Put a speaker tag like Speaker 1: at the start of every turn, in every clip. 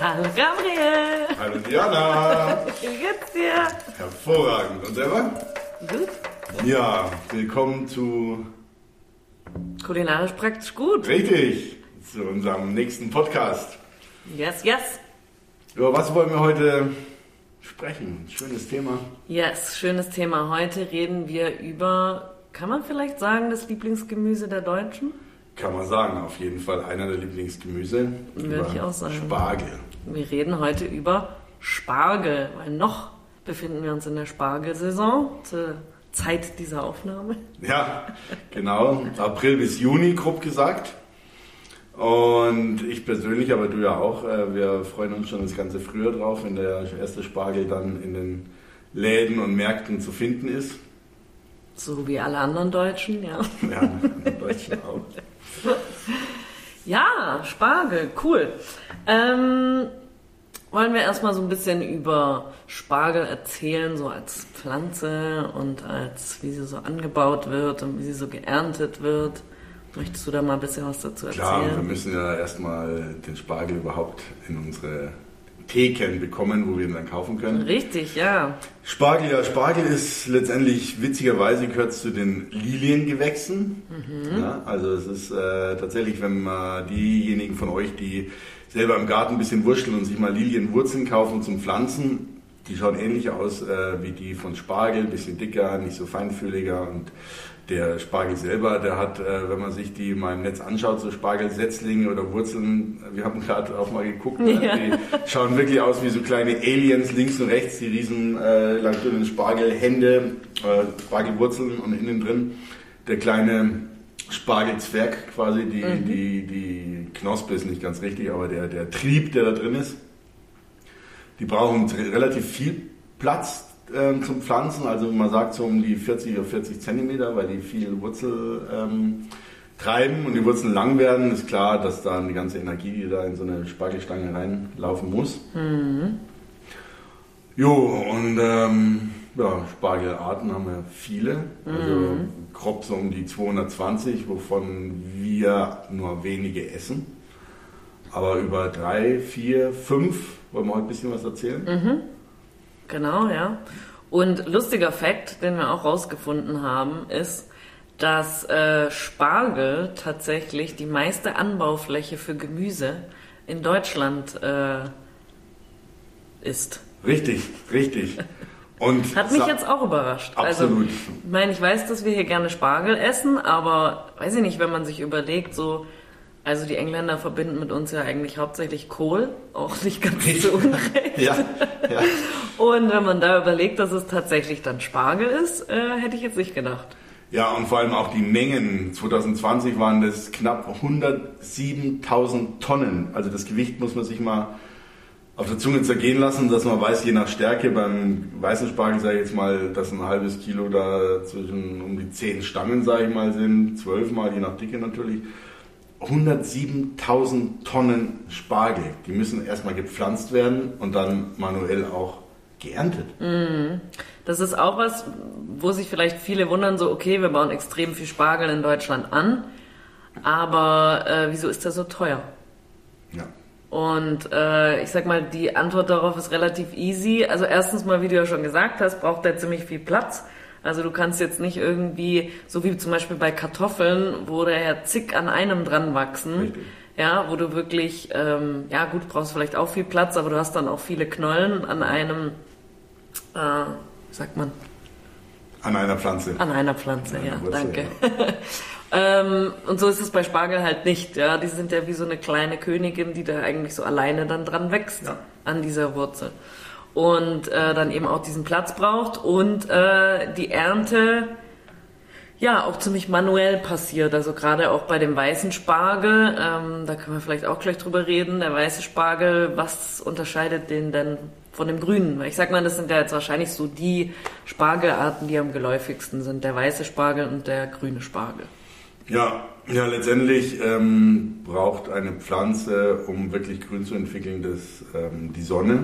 Speaker 1: Hallo Gabriel.
Speaker 2: Hallo Diana.
Speaker 1: Wie geht's dir?
Speaker 2: Hervorragend. Und selber?
Speaker 1: Gut.
Speaker 2: Ja, willkommen zu
Speaker 1: Kulinarisch praktisch gut.
Speaker 2: Richtig, zu unserem nächsten Podcast.
Speaker 1: Yes, yes.
Speaker 2: Über was wollen wir heute sprechen? Schönes Thema.
Speaker 1: Yes, schönes Thema. Heute reden wir über, kann man vielleicht sagen, das Lieblingsgemüse der Deutschen?
Speaker 2: Kann man sagen, auf jeden Fall einer der Lieblingsgemüse.
Speaker 1: Würde ich auch sagen.
Speaker 2: Spargel.
Speaker 1: Wir reden heute über Spargel, weil noch befinden wir uns in der Spargelsaison zur Zeit dieser Aufnahme.
Speaker 2: Ja, genau. April bis Juni, grob gesagt. Und ich persönlich, aber du ja auch, äh, wir freuen uns schon das ganze früher drauf, wenn der erste Spargel dann in den Läden und Märkten zu finden ist.
Speaker 1: So wie alle anderen Deutschen, ja.
Speaker 2: Ja, in Deutschland auch.
Speaker 1: Ja, Spargel, cool. Ähm, wollen wir erstmal so ein bisschen über Spargel erzählen, so als Pflanze und als wie sie so angebaut wird und wie sie so geerntet wird. Möchtest du da mal ein bisschen was dazu erzählen?
Speaker 2: Klar, wir müssen ja erstmal den Spargel überhaupt in unsere Theken bekommen, wo wir ihn dann kaufen können.
Speaker 1: Richtig, ja.
Speaker 2: Spargel, ja, Spargel ist letztendlich, witzigerweise gehört zu den Liliengewächsen. Ja, also es ist äh, tatsächlich, wenn man diejenigen von euch, die selber im Garten ein bisschen wurschteln und sich mal Lilienwurzeln kaufen zum Pflanzen, die schauen ähnlich aus äh, wie die von Spargel, ein bisschen dicker, nicht so feinfühliger und der Spargel selber, der hat, äh, wenn man sich die mal im Netz anschaut, so Spargelsetzlinge oder Wurzeln, wir haben gerade auch mal geguckt, ne?
Speaker 1: Ja.
Speaker 2: die schauen wirklich aus wie so kleine Aliens links und rechts, die riesen äh, langdünnen Spargelhände, äh, Spargelwurzeln und innen drin der kleine Spargelzwerg quasi, die, die, die Knospe ist nicht ganz richtig, aber der, der Trieb, der da drin ist. Die brauchen re- relativ viel Platz ähm, zum Pflanzen, also man sagt so um die 40 auf 40 Zentimeter, weil die viel Wurzel ähm, treiben und die Wurzeln lang werden, ist klar, dass da die ganze Energie, die da in so eine Spargelstange reinlaufen muss. Jo, und ähm, ja, Spargelarten haben wir viele, also grob so um die 220, wovon wir nur wenige essen. Aber über drei, vier, fünf wollen wir heute ein bisschen was erzählen.
Speaker 1: Genau, ja. Und lustiger Fakt, den wir auch rausgefunden haben, ist, dass äh, Spargel tatsächlich die meiste Anbaufläche für Gemüse in Deutschland äh, ist.
Speaker 2: Richtig, richtig. Und
Speaker 1: Hat mich jetzt auch überrascht. Also,
Speaker 2: Absolut.
Speaker 1: ich meine, ich weiß, dass wir hier gerne Spargel essen, aber weiß ich nicht, wenn man sich überlegt, so, also die Engländer verbinden mit uns ja eigentlich hauptsächlich Kohl, auch nicht ganz so unrecht.
Speaker 2: Ja, ja.
Speaker 1: Und wenn man da überlegt, dass es tatsächlich dann Spargel ist, äh, hätte ich jetzt nicht gedacht.
Speaker 2: ja, und vor allem auch die Mengen. 2020 waren das knapp 107.000 Tonnen. Also das Gewicht muss man sich mal auf der Zunge zergehen lassen, dass man weiß, je nach Stärke, beim weißen Spargel sage ich jetzt mal, dass ein halbes Kilo da zwischen um die 10 Stangen, sage ich mal, sind, 12 mal, je nach Dicke natürlich. 107.000 Tonnen Spargel, die müssen erstmal gepflanzt werden und dann manuell auch geerntet.
Speaker 1: Das ist auch was, wo sich vielleicht viele wundern, so, okay, wir bauen extrem viel Spargel in Deutschland an, aber äh, wieso ist der so teuer?
Speaker 2: Ja.
Speaker 1: Und äh, ich sag mal, die Antwort darauf ist relativ easy. Also erstens mal, wie du ja schon gesagt hast, braucht der ziemlich viel Platz. Also du kannst jetzt nicht irgendwie, so wie zum Beispiel bei Kartoffeln, wo der ja zig an einem dran wachsen.
Speaker 2: Richtig.
Speaker 1: Ja, wo du wirklich, ähm, ja gut, brauchst vielleicht auch viel Platz, aber du hast dann auch viele Knollen an einem, äh, wie sagt man,
Speaker 2: An einer Pflanze.
Speaker 1: an einer Pflanze,
Speaker 2: An
Speaker 1: ja,
Speaker 2: einer Wurzel,
Speaker 1: danke. ähm, und so ist es bei Spargel halt nicht, ja. Die sind ja wie so eine kleine Königin, die da eigentlich so alleine dann dran wächst
Speaker 2: Ja.
Speaker 1: an dieser Wurzel. Und äh, dann eben auch diesen Platz braucht und äh, die Ernte ja auch ziemlich manuell passiert. Also gerade auch bei dem weißen Spargel, ähm, da können wir vielleicht auch gleich drüber reden. Der weiße Spargel, was unterscheidet den denn von dem grünen? Weil ich sag mal, das sind ja jetzt wahrscheinlich so die Spargelarten, die am geläufigsten sind. Der weiße Spargel und der grüne Spargel.
Speaker 2: Ja, ja, letztendlich ähm, braucht eine Pflanze, um wirklich grün zu entwickeln, das, ähm, die Sonne,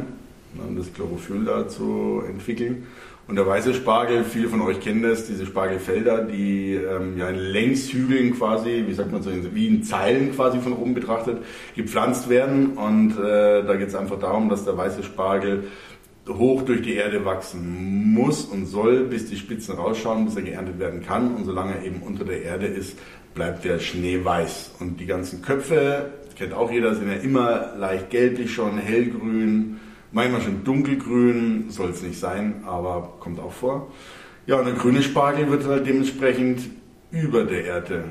Speaker 2: ne, das Chlorophyll da zu entwickeln. Und der weiße Spargel, viele von euch kennen das, diese Spargelfelder, die ähm, ja in Längshügeln quasi, wie sagt man so, wie in Zeilen quasi von oben betrachtet, gepflanzt werden. Und äh, da geht es einfach darum, dass der weiße Spargel hoch durch die Erde wachsen muss und soll, bis die Spitzen rausschauen, bis er geerntet werden kann. Und solange er eben unter der Erde ist, bleibt der Schnee weiß. Und die ganzen Köpfe, kennt auch jeder, sind ja immer leicht gelblich schon, hellgrün, Manchmal schon dunkelgrün, soll es nicht sein, aber kommt auch vor. Ja, und der grüne Spargel wird halt dementsprechend über der Erde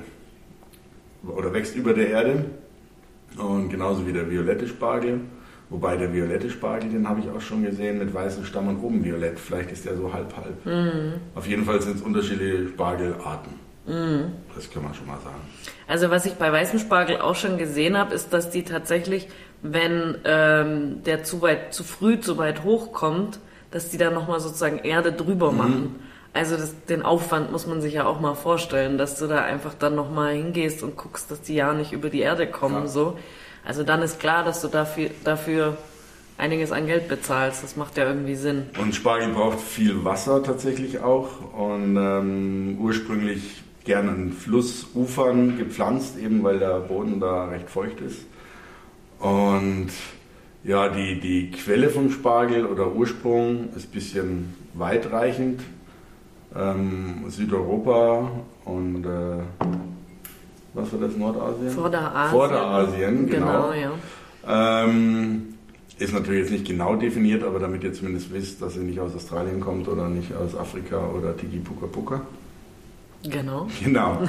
Speaker 2: oder wächst über der Erde. Und genauso wie der violette Spargel. Wobei der violette Spargel, den habe ich auch schon gesehen mit weißem Stamm und oben violett. Vielleicht ist der so halb-halb. Mhm. Auf jeden Fall sind es unterschiedliche Spargelarten. Mhm. Das kann man schon mal sagen.
Speaker 1: Also was ich bei weißem Spargel auch schon gesehen habe, ist, dass die tatsächlich wenn ähm, der zu weit, zu früh, zu weit hochkommt, dass die dann nochmal sozusagen Erde drüber mhm. machen. Also das, den Aufwand muss man sich ja auch mal vorstellen, dass du da einfach dann nochmal hingehst und guckst, dass die ja nicht über die Erde kommen. Ja. So. Also dann ist klar, dass du dafür, dafür einiges an Geld bezahlst. Das macht ja irgendwie Sinn.
Speaker 2: Und Spargel braucht viel Wasser tatsächlich auch und ähm, ursprünglich gerne an Flussufern gepflanzt, eben weil der Boden da recht feucht ist. Und ja, die, die Quelle vom Spargel oder Ursprung ist ein bisschen weitreichend. Ähm, Südeuropa und äh, was war das, Nordasien?
Speaker 1: Vorderasien.
Speaker 2: Vorderasien, genau.
Speaker 1: genau ja.
Speaker 2: Ähm, ist natürlich jetzt nicht genau definiert, aber damit ihr zumindest wisst, dass ihr nicht aus Australien kommt oder nicht aus Afrika oder Tiki Puka Puka.
Speaker 1: Genau.
Speaker 2: Genau.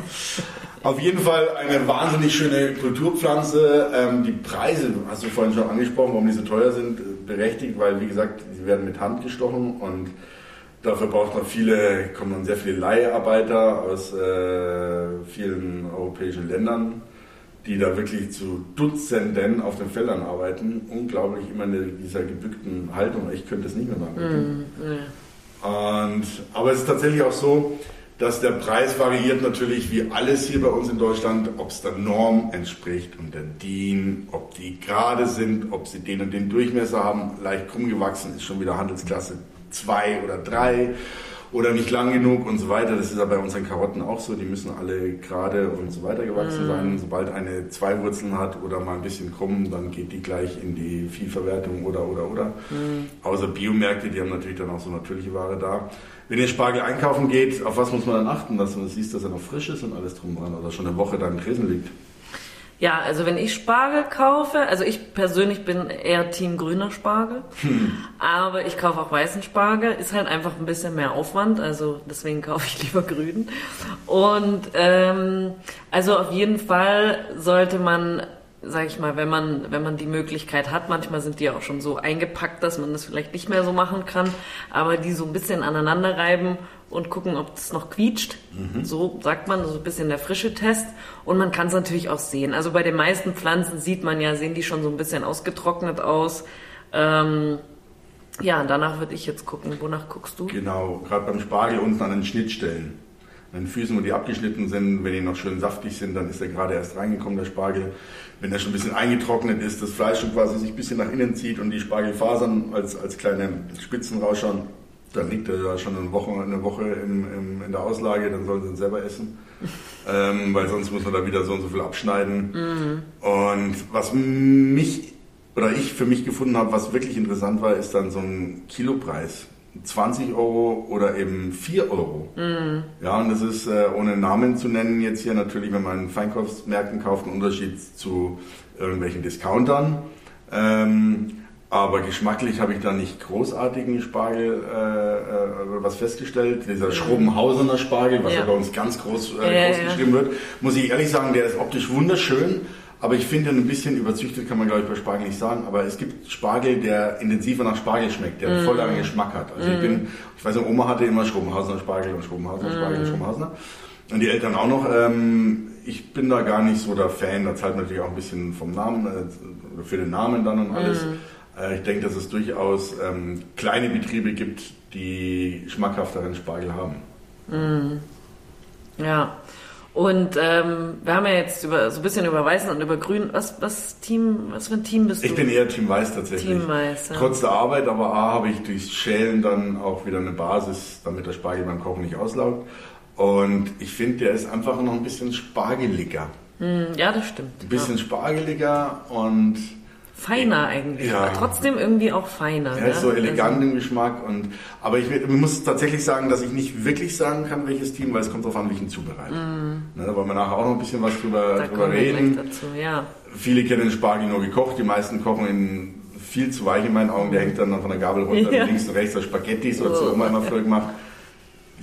Speaker 2: Auf jeden Fall eine wahnsinnig schöne Kulturpflanze. Ähm, die Preise, hast du vorhin schon angesprochen, warum die so teuer sind, berechtigt, weil wie gesagt, sie werden mit Hand gestochen und dafür braucht man viele, kommen dann sehr viele Leiharbeiter aus äh, vielen europäischen Ländern, die da wirklich zu Dutzenden auf den Feldern arbeiten. Unglaublich immer in dieser gebückten Haltung. Ich könnte es nicht mehr machen. Mm, yeah. und, aber es ist tatsächlich auch so, dass der Preis variiert natürlich wie alles hier bei uns in Deutschland, ob es der Norm entspricht und der DIN, ob die gerade sind, ob sie den und den Durchmesser haben, leicht krumm gewachsen ist schon wieder Handelsklasse 2 oder 3 oder nicht lang genug und so weiter. Das ist ja bei unseren Karotten auch so, die müssen alle gerade und so weiter gewachsen mm. sein. Sobald eine zwei Wurzeln hat oder mal ein bisschen krumm, dann geht die gleich in die Viehverwertung oder oder oder. Mm. Außer Biomärkte, die haben natürlich dann auch so natürliche Ware da. Wenn ihr Spargel einkaufen geht, auf was muss man dann achten, dass man sieht, dass er noch frisch ist und alles drum dran oder schon eine Woche da im Tresen liegt?
Speaker 1: Ja, also wenn ich Spargel kaufe, also ich persönlich bin eher Team grüner Spargel, hm. aber ich kaufe auch weißen Spargel, ist halt einfach ein bisschen mehr Aufwand, also deswegen kaufe ich lieber grün. Und ähm, also auf jeden Fall sollte man sag ich mal, wenn man, wenn man die Möglichkeit hat, manchmal sind die auch schon so eingepackt, dass man das vielleicht nicht mehr so machen kann, aber die so ein bisschen aneinander reiben und gucken, ob es noch quietscht. Mhm. So sagt man, so ein bisschen der frische Test. Und man kann es natürlich auch sehen. Also bei den meisten Pflanzen sieht man ja, sehen die schon so ein bisschen ausgetrocknet aus. Ähm, ja, danach würde ich jetzt gucken. Wonach guckst du?
Speaker 2: Genau, gerade beim Spargel unten an den Schnittstellen. An den Füßen, wo die abgeschnitten sind, wenn die noch schön saftig sind, dann ist der gerade erst reingekommen, der Spargel wenn er schon ein bisschen eingetrocknet ist, das Fleisch schon quasi sich ein bisschen nach innen zieht und die Spargelfasern als, als kleine Spitzen rausschauen, dann liegt er ja schon eine Woche, eine Woche in, in, in der Auslage, dann sollen sie ihn selber essen. ähm, weil sonst muss man da wieder so und so viel abschneiden. Mhm. Und was mich oder ich für mich gefunden habe, was wirklich interessant war, ist dann so ein Kilopreis. 20 Euro oder eben 4 Euro. Mhm. Ja, und das ist, äh, ohne Namen zu nennen, jetzt hier natürlich, wenn man in Feinkaufsmärkten kauft, ein Unterschied zu irgendwelchen Discountern. Ähm, aber geschmacklich habe ich da nicht großartigen Spargel äh, äh, was festgestellt. Dieser mhm. Schrobenhausener Spargel, was ja. ja bei uns ganz groß, äh, groß geschrieben wird, muss ich ehrlich sagen, der ist optisch wunderschön. Aber ich finde, ein bisschen überzüchtet kann man, glaube ich, bei Spargel nicht sagen. Aber es gibt Spargel, der intensiver nach Spargel schmeckt, der mm. voll einen Geschmack hat. Also mm. ich bin, ich weiß nicht, Oma hatte immer Schrobenhausener Spargel und Schrobenhausener mm. Spargel und Schrobenhausener. Und die Eltern auch noch. Ähm, ich bin da gar nicht so der Fan. Da zahlt man natürlich auch ein bisschen vom Namen, äh, für den Namen dann und alles. Mm. Äh, ich denke, dass es durchaus ähm, kleine Betriebe gibt, die schmackhafteren Spargel haben.
Speaker 1: Mm. Ja. Und ähm, wir haben ja jetzt über, so ein bisschen über Weißen und über Grün. Was, was Team, was für ein Team bist du?
Speaker 2: Ich bin eher Team Weiß tatsächlich.
Speaker 1: Team Weiß, ja.
Speaker 2: Trotz der Arbeit, aber A habe ich durchs Schälen dann auch wieder eine Basis, damit der Spargel beim Kochen nicht auslaugt. Und ich finde, der ist einfach noch ein bisschen spargeliger.
Speaker 1: Hm, ja, das stimmt.
Speaker 2: Ein bisschen spargeliger und
Speaker 1: Feiner eigentlich,
Speaker 2: Ja.
Speaker 1: aber trotzdem irgendwie auch feiner.
Speaker 2: er ist so
Speaker 1: ne?
Speaker 2: elegant im Geschmack. Und, aber ich, ich muss tatsächlich sagen, dass ich nicht wirklich sagen kann, welches Team, weil es kommt darauf an, wie ich ihn zubereite. Ne, da wollen wir nachher auch noch ein bisschen was drüber,
Speaker 1: Also, da
Speaker 2: drüber reden.
Speaker 1: dazu, ja.
Speaker 2: Viele kennen den Spargel nur gekocht, die meisten kochen ihn viel zu weich in meinen Augen. Der hängt dann noch von der Gabel runter,
Speaker 1: Ja.
Speaker 2: links und rechts, als Spaghetti, so hat
Speaker 1: Oh.
Speaker 2: Oma immer früher gemacht.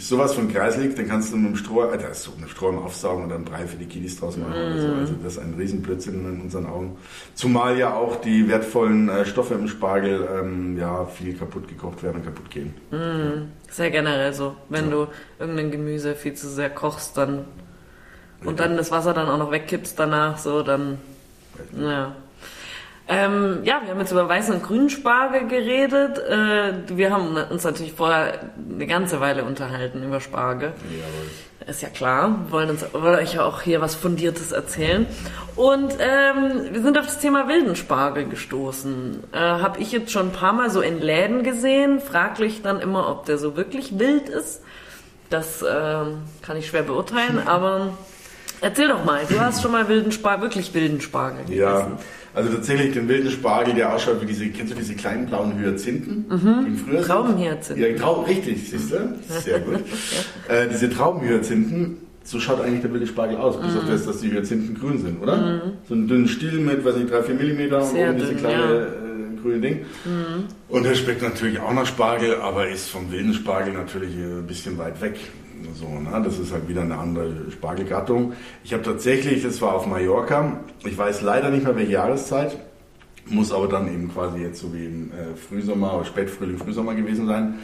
Speaker 2: Ist sowas von kreislig, den kannst du mit dem Stroh, äh, ist so mit dem Stroh aufsaugen und dann Brei für die Kiddies draus machen oder so.
Speaker 1: Mm.
Speaker 2: Also das ist ein Riesenblödsinn in unseren Augen. Zumal ja auch die wertvollen äh, Stoffe im Spargel ähm, ja viel kaputt gekocht werden und kaputt gehen.
Speaker 1: Ist ja generell so. Wenn du irgendein Gemüse viel zu sehr kochst, dann und dann das Wasser dann auch noch wegkippst danach, so, dann, ja. Ähm, ja, wir haben jetzt über weißen und grünen Spargel geredet. Äh, wir haben uns natürlich vorher eine ganze Weile unterhalten über Spargel.
Speaker 2: Jawohl.
Speaker 1: Ist ja klar, wir wollen, uns, wollen euch ja auch hier was Fundiertes erzählen. Und ähm, wir sind auf das Thema wilden Spargel gestoßen. Äh, Habe ich jetzt schon ein paar Mal so in Läden gesehen. Fraglich dann immer, ob der so wirklich wild ist. Das ähm, kann ich schwer beurteilen, aber erzähl doch mal. Du hast schon mal wilden Spargel, wirklich wilden Spargel gegessen.
Speaker 2: Ja, also tatsächlich den wilden Spargel, der ausschaut wie diese, kennst du diese kleinen blauen Hyazinthen, die sind?
Speaker 1: Traubenhyazinthen.
Speaker 2: Ja, Trau richtig, siehst du? Sehr gut. äh, diese Traubenhyazinthen, so schaut eigentlich der wilde Spargel aus, bis
Speaker 1: Mhm.
Speaker 2: auf das, dass die Hyazinthen grün sind, oder? So einen dünnen Stiel mit, weiß nicht, drei, vier Millimeter und oben diese kleine
Speaker 1: ja.
Speaker 2: äh, grüne Ding. Und der schmeckt natürlich auch nach Spargel, aber ist vom wilden Spargel natürlich äh, ein bisschen weit weg. So, ne? Das ist halt wieder eine andere Spargelgattung. Ich habe tatsächlich, das war auf Mallorca, ich weiß leider nicht mehr welche Jahreszeit, muss aber dann eben quasi jetzt so wie im äh, Frühsommer oder Spätfrühling, Frühsommer gewesen sein,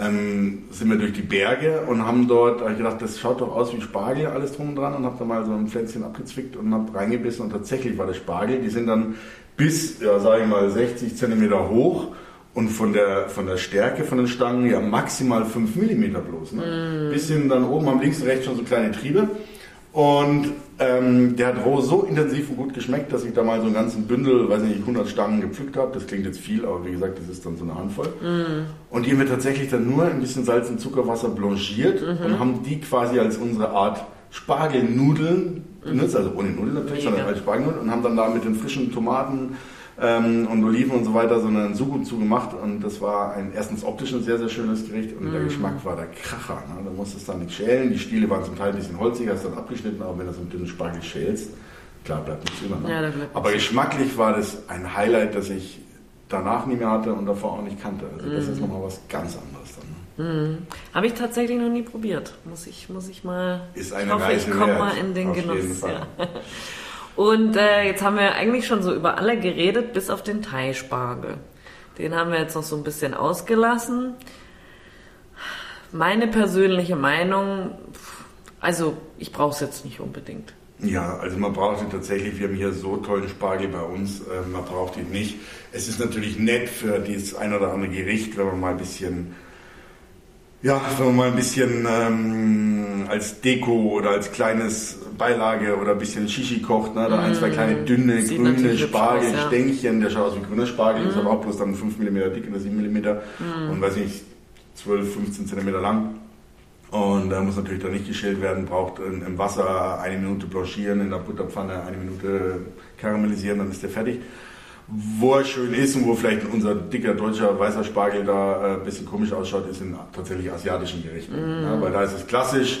Speaker 2: ähm, sind wir durch die Berge und haben dort, hab ich gedacht, das schaut doch aus wie Spargel, alles drum und dran und habe da mal so ein Pflänzchen abgezwickt und habe reingebissen und tatsächlich war das Spargel, die sind dann bis, ja sage ich mal, 60 Zentimeter hoch und von der, von der Stärke von den Stangen ja maximal 5 Millimeter bloß. Ne? Bisschen dann oben am links und rechts schon so kleine Triebe. Und ähm, der hat roh so intensiv und gut geschmeckt, dass ich da mal so einen ganzen Bündel, weiß nicht, 100 Stangen gepflückt habe. Das klingt jetzt viel, aber wie gesagt, das ist dann so eine Handvoll. Und die haben wir tatsächlich dann nur ein bisschen Salz und Zuckerwasser blanchiert und haben die quasi als unsere Art Spargelnudeln benutzt, also ohne Nudeln natürlich,
Speaker 1: Mega.
Speaker 2: sondern als Spargelnudeln und haben dann da mit den frischen Tomaten ähm, und Oliven und so weiter so einen Sugo zugemacht und das war ein erstens optisch ein sehr, sehr schönes Gericht und der Geschmack war der Kracher. Ne? Da musstest du dann nicht schälen, die Stiele waren zum Teil ein bisschen holzig, hast dann abgeschnitten, aber wenn du so einen dünnen Spargel schälst, klar bleibt nichts über. Ne?
Speaker 1: Ja,
Speaker 2: aber geschmacklich war das ein Highlight, das ich danach nie mehr hatte und davor auch nicht kannte. Also das ist nochmal was ganz anderes dann. Ne?
Speaker 1: Habe ich tatsächlich noch nie probiert. Muss ich, muss ich mal.
Speaker 2: Ist
Speaker 1: ich
Speaker 2: eine
Speaker 1: hoffe, ich
Speaker 2: Reise
Speaker 1: komme
Speaker 2: wert,
Speaker 1: mal in den
Speaker 2: auf
Speaker 1: Genuss. Ja. Und äh, jetzt haben wir eigentlich schon so über alle geredet, bis auf den Thai-Spargel. Den haben wir jetzt noch so ein bisschen ausgelassen. Meine persönliche Meinung, also ich brauche es jetzt nicht unbedingt.
Speaker 2: Ja, also man braucht ihn tatsächlich, wir haben hier so tollen Spargel bei uns, äh, man braucht ihn nicht. Es ist natürlich nett für dieses ein oder andere Gericht, wenn man mal ein bisschen, ja, wenn man mal ein bisschen ähm, als Deko oder als kleines Beilage oder ein bisschen Shishi kocht, ne? da ein, zwei kleine dünne,
Speaker 1: Mm. Sieht
Speaker 2: grüne
Speaker 1: aus, ja.
Speaker 2: Spargelstängchen, der schaut aus wie grüner Spargel, ist aber auch bloß dann 5 mm dick oder 7 mm
Speaker 1: Mm.
Speaker 2: und weiß nicht, 12, 15 cm lang. Und da muss natürlich dann nicht geschält werden, braucht im Wasser eine Minute blanchieren, in der Butterpfanne eine Minute karamellisieren, dann ist der fertig. Wo er schön ist und wo vielleicht unser dicker deutscher weißer Spargel da äh, ein bisschen komisch ausschaut, ist in tatsächlich asiatischen Gerichten. Ja, weil da ist es klassisch.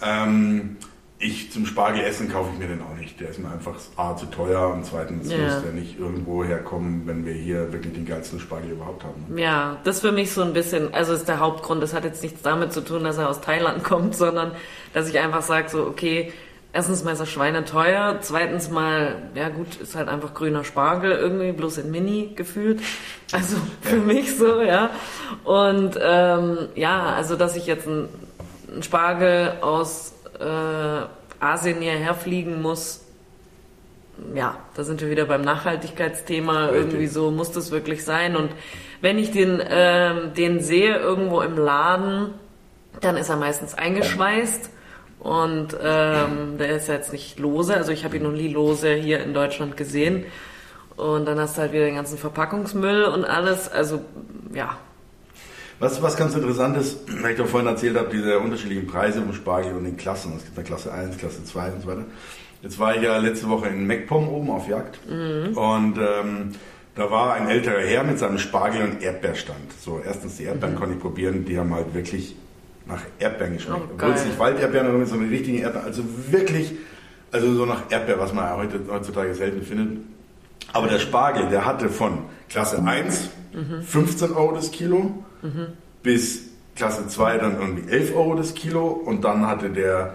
Speaker 2: Ähm, ich zum Spargel essen kaufe ich mir den auch nicht. Der ist mir einfach A zu teuer und zweitens
Speaker 1: Ja.
Speaker 2: muss der nicht irgendwo herkommen, wenn wir hier wirklich den geilsten Spargel überhaupt haben.
Speaker 1: Ja, das ist für mich so ein bisschen, also ist der Hauptgrund. Das hat jetzt nichts damit zu tun, dass er aus Thailand kommt, sondern dass ich einfach sage, so, okay, erstens mal ist er schweineteuer, zweitens mal, ja gut, ist halt einfach grüner Spargel irgendwie, bloß in Mini gefühlt. Also für mich so, ja. Und ähm, ja, also dass ich jetzt einen einen Spargel aus äh, Asien hierher fliegen muss, ja, da sind wir wieder beim Nachhaltigkeitsthema.
Speaker 2: Richtig.
Speaker 1: Irgendwie so muss das wirklich sein. Und wenn ich den, ähm, den sehe irgendwo im Laden, dann ist er meistens eingeschweißt Und ähm, der ist ja jetzt nicht lose, also ich habe ihn noch nie lose hier in Deutschland gesehen. Und dann hast du halt wieder den ganzen Verpackungsmüll und alles. Also ja,
Speaker 2: was, was ganz interessant ist, weil ich doch vorhin erzählt habe, diese unterschiedlichen Preise vom Spargel und den Klassen. Es gibt eine Klasse 1, Klasse 2 und so weiter. Jetzt war ich ja letzte Woche in MacPom oben auf Jagd mhm. und ähm, da war ein älterer Herr mit seinem Spargel und Erdbeerstand. So, erstens die Erdbeeren mhm. konnte ich probieren, die haben halt wirklich nach Erdbeeren geschmeckt. Oh, Obwohl es nicht Walderdbeeren, sondern so richtigen Erdbeeren. Also wirklich, also so nach Erdbeer, was man heute, heutzutage selten findet. Aber der Spargel, der hatte von Klasse 1 mhm. 15 Euro das Kilo mhm. bis Klasse 2 dann irgendwie 11 Euro das Kilo und dann hatte der,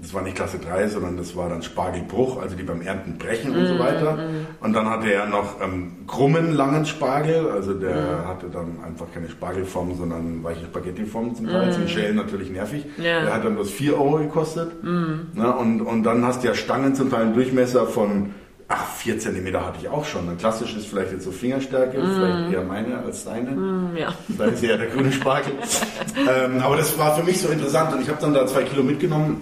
Speaker 2: das war nicht Klasse 3, sondern das war dann Spargelbruch, also die beim Ernten brechen und so mhm, weiter. Mhm. Und dann hatte er noch ähm, krummen, langen Spargel, also der mhm. hatte dann einfach keine Spargelform, sondern weiche Spaghettiform zum Teil, mhm. Schälen natürlich nervig. Ja. Der hat dann bloß 4 Euro gekostet. Mhm. Na, und, und dann hast du ja Stangen zum Teil einen Durchmesser von Ach, vier Zentimeter hatte ich auch schon. Ein klassisch ist vielleicht jetzt so Fingerstärke, mm. vielleicht eher meine als deine. Mm, ja. Da ist ja der grüne Spargel. ähm, aber das war für mich so interessant und ich habe dann da zwei Kilo mitgenommen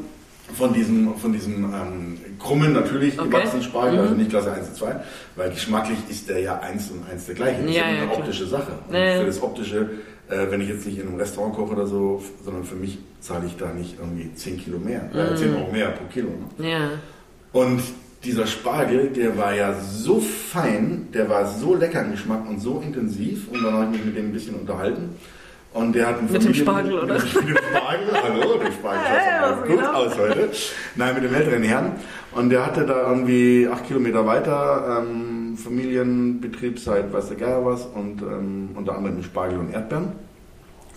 Speaker 2: von diesem, von diesem ähm, krummen, natürlich okay. gewachsenen Spargel, mm. also mhm. nicht Klasse 1 und 2, weil geschmacklich ist der ja eins und eins der gleiche. Das ja, ist ja, eine ja, optische Sache. Und für das optische, äh, wenn ich jetzt nicht in einem Restaurant koche oder so, sondern für mich zahle ich da nicht irgendwie 10 Kilo mehr, äh, 10 Euro mehr pro Kilo. Ne? Ja. Und dieser Spargel, der war ja so fein, der war so lecker im Geschmack und so intensiv. Und dann habe ich mich mit dem ein bisschen unterhalten. Und der hat einen
Speaker 1: Mit dem Spargel, oder?
Speaker 2: Mit dem Spargel, hallo, der Spargel sah hey, gut genau. aus heute. Nein, mit dem älteren Herrn. Und der hatte da irgendwie acht Kilometer weiter ähm, Familienbetrieb seit weiß der Geier was und ähm, unter anderem Spargel und Erdbeeren.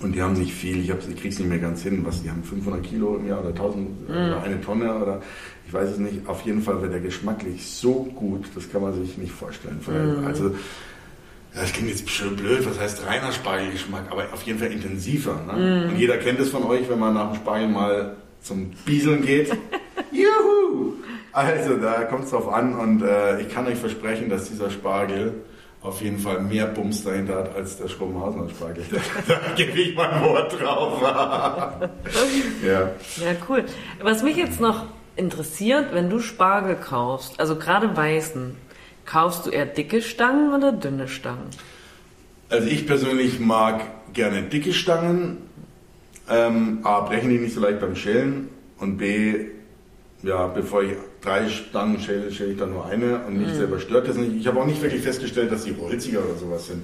Speaker 2: Und die haben nicht viel, ich, ich kriege es nicht mehr ganz hin, was die haben 500 Kilo im Jahr oder 1000 mm. oder eine Tonne oder ich weiß es nicht. Auf jeden Fall wird der geschmacklich so gut, das kann man sich nicht vorstellen. Mm. Also, ja, das klingt jetzt schön blöd, was heißt reiner Spargelgeschmack, aber auf jeden Fall intensiver. Ne? Mm. Und jeder kennt es von euch, wenn man nach dem Spargel mal zum Bieseln geht. Juhu! Also, da kommt es drauf an und äh, ich kann euch versprechen, dass dieser Spargel auf jeden Fall mehr Bums dahinter hat als der Schrobenhausener Spargel. da gebe ich mein Wort drauf.
Speaker 1: ja. ja, cool. Was mich jetzt noch interessiert, wenn du Spargel kaufst, also gerade weißen, kaufst du eher dicke Stangen oder dünne Stangen?
Speaker 2: Also ich persönlich mag gerne dicke Stangen. Ähm, A, brechen die nicht so leicht beim Schälen und B, ja, bevor ich drei Stangen schäle, schäle ich dann nur eine und mich mhm. selber stört das nicht. Ich habe auch nicht wirklich festgestellt, dass die holziger oder sowas sind.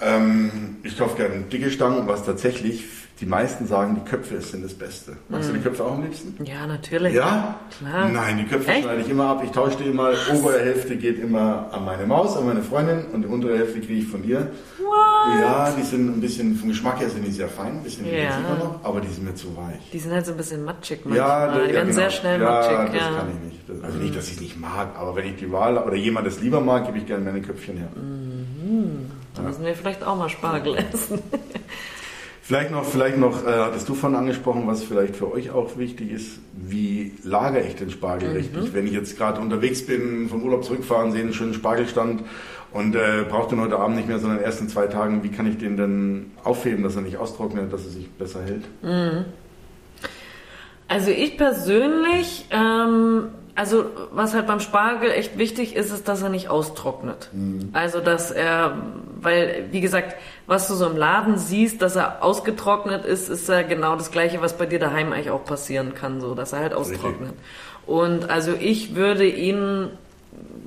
Speaker 2: Ähm, ich kaufe gerne dicke Stangen, was tatsächlich die meisten sagen, die Köpfe sind das Beste. Magst mm. du die Köpfe auch am liebsten?
Speaker 1: Ja, natürlich.
Speaker 2: Ja? Klar. Nein, die Köpfe Echt? schneide ich immer ab. Ich tausche die immer. Obere Hälfte geht immer an meine Maus, an meine Freundin und die untere Hälfte kriege ich von dir. What? Ja, die sind ein bisschen, vom Geschmack her sind die sehr fein, ein bisschen ja. noch, aber die sind mir zu weich.
Speaker 1: Die sind halt so ein bisschen matschig manchmal. Ja, die ja, werden genau. sehr schnell
Speaker 2: ja,
Speaker 1: matschig.
Speaker 2: Das ja, das kann ich nicht. Das, also nicht, dass ich es nicht mag, aber wenn ich die Wahl oder jemand es lieber mag, gebe ich gerne meine Köpfchen her.
Speaker 1: Mhm. Da müssen wir vielleicht auch mal Spargel essen.
Speaker 2: Vielleicht noch, vielleicht noch, äh, hattest du von angesprochen, was vielleicht für euch auch wichtig ist, wie lagere ich den Spargel mhm. richtig? Wenn ich jetzt gerade unterwegs bin, vom Urlaub zurückfahren, sehe einen schönen Spargelstand und äh, brauche den heute Abend nicht mehr, sondern erst in zwei Tagen, wie kann ich den denn aufheben, dass er nicht austrocknet, dass er sich besser hält? Mhm.
Speaker 1: Also ich persönlich ähm, also was halt beim Spargel echt wichtig ist, ist, dass er nicht austrocknet. Mhm. Also dass er, weil wie gesagt, was du so im Laden siehst, dass er ausgetrocknet ist, ist ja genau das gleiche, was bei dir daheim eigentlich auch passieren kann, so dass er halt austrocknet. Richtig. Und also ich würde ihn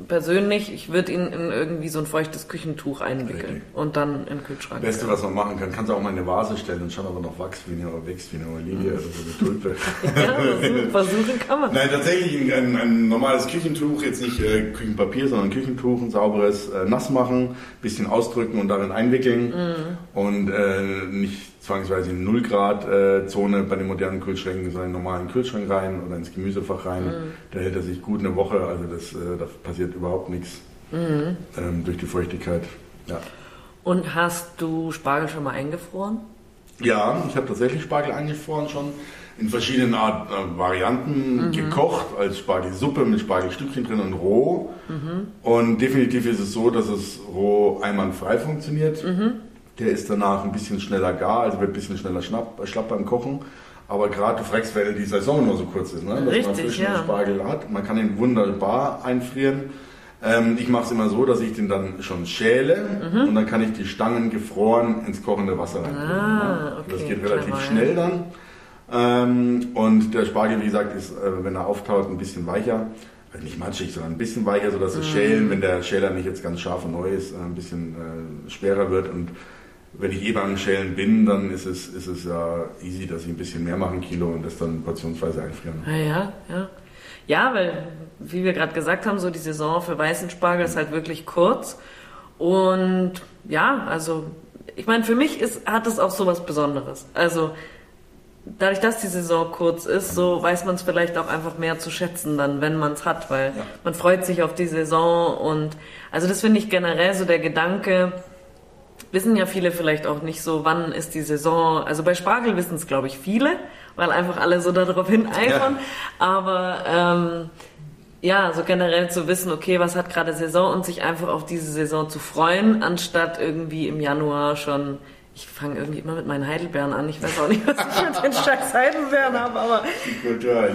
Speaker 1: persönlich, ich würde ihn in irgendwie so ein feuchtes Küchentuch einwickeln Richtig. und dann in den Kühlschrank.
Speaker 2: Das Beste, was man machen kann, kannst du auch mal in eine Vase stellen und schauen, ob er noch wächst wie eine, wächst wie eine Olive oder so eine Tulpe. ja, versuchen kann man. Nein, tatsächlich ein, ein, normales Küchentuch, jetzt nicht äh, Küchenpapier, sondern ein Küchentuch, ein sauberes äh, nass machen, bisschen ausdrücken und darin einwickeln mhm. und äh, nicht zwangsweise in 0 Grad äh, Zone bei den modernen Kühlschränken in seinen normalen Kühlschrank rein oder ins Gemüsefach rein. Mhm. Da hält er sich gut eine Woche, also das, äh, da passiert überhaupt nichts mhm. ähm, durch die Feuchtigkeit. Ja.
Speaker 1: Und hast du Spargel schon mal eingefroren?
Speaker 2: Ja, ich habe tatsächlich Spargel eingefroren schon in verschiedenen Art, äh, Varianten mhm. gekocht, als Spargelsuppe mit Spargelstückchen drin und roh. Mhm. Und definitiv ist es so, dass es roh einwandfrei funktioniert. Mhm. Der ist danach ein bisschen schneller gar, also wird ein bisschen schneller schnapp, schlapp beim Kochen. Aber gerade du fragst, weil die Saison nur so kurz ist, ne? dass
Speaker 1: Richtig,
Speaker 2: man frischen
Speaker 1: ja.
Speaker 2: Spargel hat. Man kann ihn wunderbar einfrieren. Ähm, ich mache es immer so, dass ich den dann schon schäle und dann kann ich die Stangen gefroren ins kochende Wasser rein.
Speaker 1: Mhm. Ah, okay,
Speaker 2: Das geht relativ
Speaker 1: ja.
Speaker 2: schnell dann. Ähm, und der Spargel, wie gesagt, ist, äh, wenn er auftaut, ein bisschen weicher. Also nicht matschig, sondern ein bisschen weicher, sodass
Speaker 1: Mhm.
Speaker 2: das Schälen, wenn der Schäler nicht jetzt ganz scharf und neu ist, äh, ein bisschen äh, schwerer wird. Und wenn ich eh beim Schälen bin, dann ist es, ist es ja easy, dass ich ein bisschen mehr mache, ein Kilo, und das dann portionsweise einfrieren.
Speaker 1: Ja, ja, ja. Ja, weil, wie wir gerade gesagt haben, so die Saison für weißen Spargel ist halt wirklich kurz. Und ja, also, ich meine, für mich ist, hat es auch so was Besonderes. Also, dadurch, dass die Saison kurz ist, so weiß man es vielleicht auch einfach mehr zu schätzen dann, wenn man es hat, weil
Speaker 2: Ja.
Speaker 1: man freut sich auf die Saison und, also das finde ich generell so der Gedanke, wissen ja viele vielleicht auch nicht so, wann ist die Saison. Also bei Spargel wissen es, glaube ich, viele, weil einfach alle so darauf hineifern. Aber ähm, ja, so generell zu wissen, okay, was hat gerade Saison und sich einfach auf diese Saison zu freuen, anstatt irgendwie im Januar schon. Ich fange irgendwie immer mit meinen Heidelbeeren an. Ich weiß auch nicht, was ich mit den scheiß Heidelbeeren habe, aber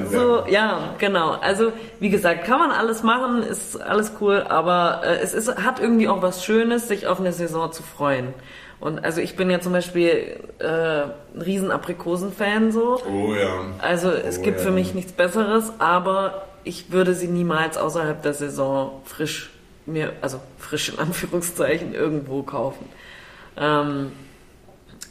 Speaker 1: so, ja, genau. Also, wie gesagt, kann man alles machen, ist alles cool, aber äh, es ist, hat irgendwie auch was Schönes, sich auf eine Saison zu freuen. Und also ich bin ja zum Beispiel äh, ein riesen Aprikosen-Fan so.
Speaker 2: Oh ja.
Speaker 1: Also es
Speaker 2: Oh
Speaker 1: gibt
Speaker 2: ja.
Speaker 1: für mich nichts Besseres, aber ich würde sie niemals außerhalb der Saison frisch mir, also frisch in Anführungszeichen, irgendwo kaufen. Ähm,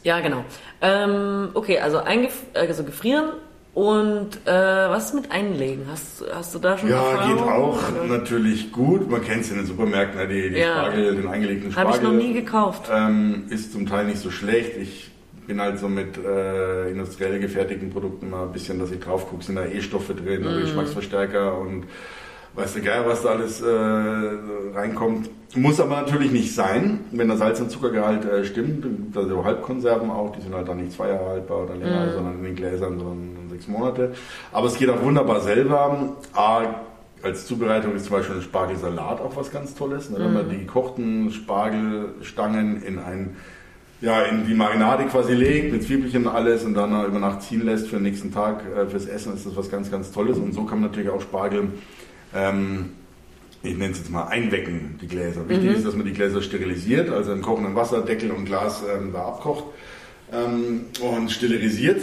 Speaker 1: ja, genau. Ähm, okay, also, also gefrieren und äh, was ist mit Einlegen? Hast, hast du da schon
Speaker 2: Ja,
Speaker 1: Erfahrung?
Speaker 2: geht auch
Speaker 1: Oder?
Speaker 2: natürlich gut. Man kennt es in den Supermärkten, ne, die, die
Speaker 1: Ja.
Speaker 2: Spargel, den eingelegten
Speaker 1: Habe
Speaker 2: Spargel.
Speaker 1: ich noch nie gekauft.
Speaker 2: Ähm, ist zum Teil nicht so schlecht. Ich bin halt so mit äh, industriell gefertigten Produkten mal ein bisschen, dass ich drauf gucke, sind da E-Stoffe drin oder Geschmacksverstärker und weiß der Geil, was da alles äh, reinkommt. Muss aber natürlich nicht sein, wenn der Salz- und Zuckergehalt äh, stimmt. Da sind Halbkonserven auch, die sind halt dann nicht zwei Jahre haltbar oder länger,
Speaker 1: Mhm.
Speaker 2: sondern in den Gläsern, sondern sechs Monate. Aber es geht auch wunderbar selber. A, als Zubereitung ist zum Beispiel ein Spargelsalat auch was ganz Tolles. Ne? Wenn man die gekochten Spargelstangen in ein ja, in die Marinade quasi legt, mit Zwiebelchen und alles und dann über Nacht ziehen lässt für den nächsten Tag äh, fürs Essen, ist das was ganz, ganz Tolles. Und so kann man natürlich auch Spargel, ähm, ich nenne es jetzt mal einwecken, die Gläser. Wichtig ist, dass man die Gläser sterilisiert, also im kochenden Wasser, Deckel und Glas ähm, da abkocht ähm, und sterilisiert.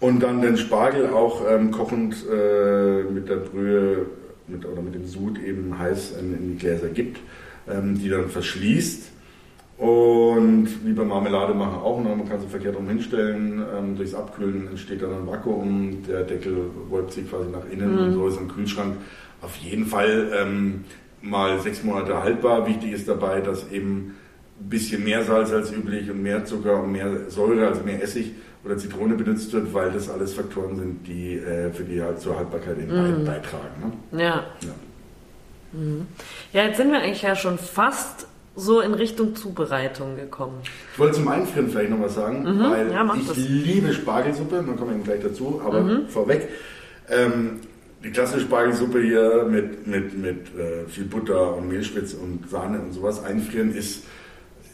Speaker 2: Und dann den Spargel auch ähm, kochend äh, mit der Brühe mit, oder mit dem Sud eben heiß in, in die Gläser gibt, ähm, die dann verschließt. Und wie bei Marmelade machen auch, ne? man kann sie verkehrt rum hinstellen, ähm, durchs Abkühlen entsteht dann ein Vakuum, der Deckel wölbt sich quasi nach innen und so ist im Kühlschrank auf jeden Fall ähm, mal sechs Monate haltbar. Wichtig ist dabei, dass eben ein bisschen mehr Salz als üblich und mehr Zucker und mehr Säure, also mehr Essig oder Zitrone benutzt wird, weil das alles Faktoren sind, die äh, für die halt zur Haltbarkeit eben bei- beitragen. Ne?
Speaker 1: Ja.
Speaker 2: Ja.
Speaker 1: Ja, jetzt sind wir eigentlich ja schon fast so in Richtung Zubereitung gekommen.
Speaker 2: Ich wollte zum Einfrieren vielleicht noch was sagen, weil
Speaker 1: Mhm. ja, mach
Speaker 2: ich
Speaker 1: das.
Speaker 2: liebe Spargelsuppe, dann kommen wir eben gleich dazu, aber
Speaker 1: Mhm.
Speaker 2: vorweg. Ähm, die klassische Spargelsuppe hier mit, mit, mit äh, viel Butter und Mehlspitz und Sahne und sowas einfrieren ist,